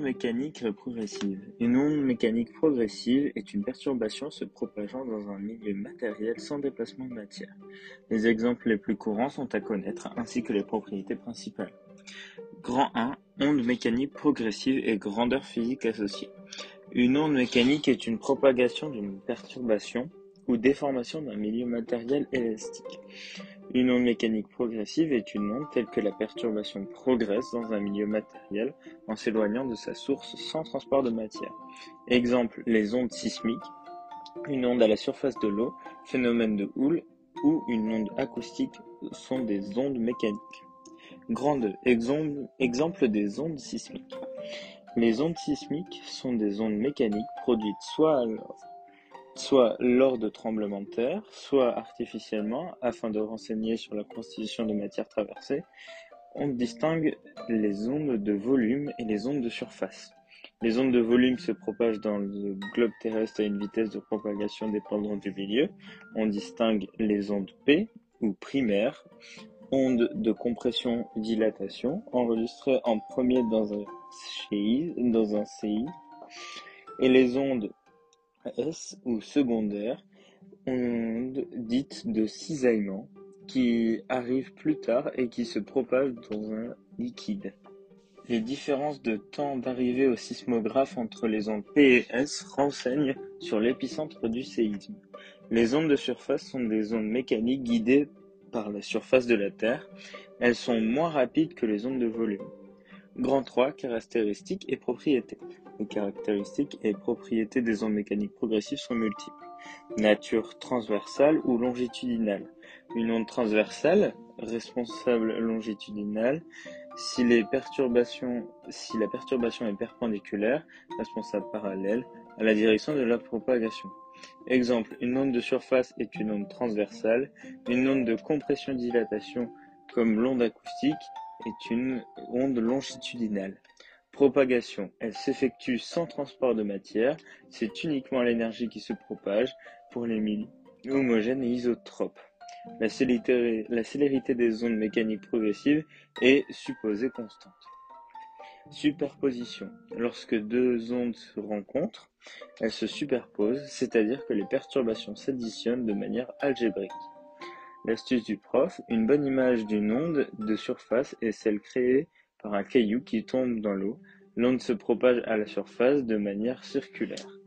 mécanique progressive. Une onde mécanique progressive est une perturbation se propageant dans un milieu matériel sans déplacement de matière. Les exemples les plus courants sont à connaître, ainsi que les propriétés principales. Grand 1. Onde mécanique progressive et grandeur physique associée. Une onde mécanique est une propagation d'une perturbation ou déformation d'un milieu matériel élastique. Une onde mécanique progressive est une onde telle que la perturbation progresse dans un milieu matériel en s'éloignant de sa source sans transport de matière. Exemple, les ondes sismiques, une onde à la surface de l'eau, phénomène de houle ou une onde acoustique sont des ondes mécaniques. Grande exemple, des ondes sismiques. Les ondes sismiques sont des ondes mécaniques produites soit soit lors de tremblements de terre, soit artificiellement, afin de renseigner sur la constitution de matières traversées. On distingue les ondes de volume et les ondes de surface. Les ondes de volume se propagent dans le globe terrestre à une vitesse de propagation dépendante du milieu. On distingue les ondes P ou primaires, ondes de compression-dilatation, enregistrées en premier dans un CI, dans un CI, et les ondes S ou secondaire, onde dite de cisaillement, qui arrive plus tard et qui se propage dans un liquide. Les différences de temps d'arrivée au sismographe entre les ondes P et S renseignent sur l'épicentre du séisme. Les ondes de surface sont des ondes mécaniques guidées par la surface de la Terre. Elles sont moins rapides que les ondes de volume. Grand 3, caractéristiques et propriétés. Les caractéristiques et propriétés des ondes mécaniques progressives sont multiples. Nature transversale ou longitudinale. Une onde transversale, responsable longitudinale, si, la perturbation est perpendiculaire, responsable parallèle, à la direction de la propagation. Exemple, une onde de surface est une onde transversale, une onde de compression-dilatation, comme l'onde acoustique, est une onde longitudinale. Propagation. Elle s'effectue sans transport de matière, c'est uniquement l'énergie qui se propage pour les milieux homogènes et isotropes. La célérité, des ondes mécaniques progressives est supposée constante. Superposition. Lorsque deux ondes se rencontrent, elles se superposent, c'est-à-dire que les perturbations s'additionnent de manière algébrique. L'astuce du prof, une bonne image d'une onde de surface est celle créée par un caillou qui tombe dans l'eau, l'onde se propage à la surface de manière circulaire.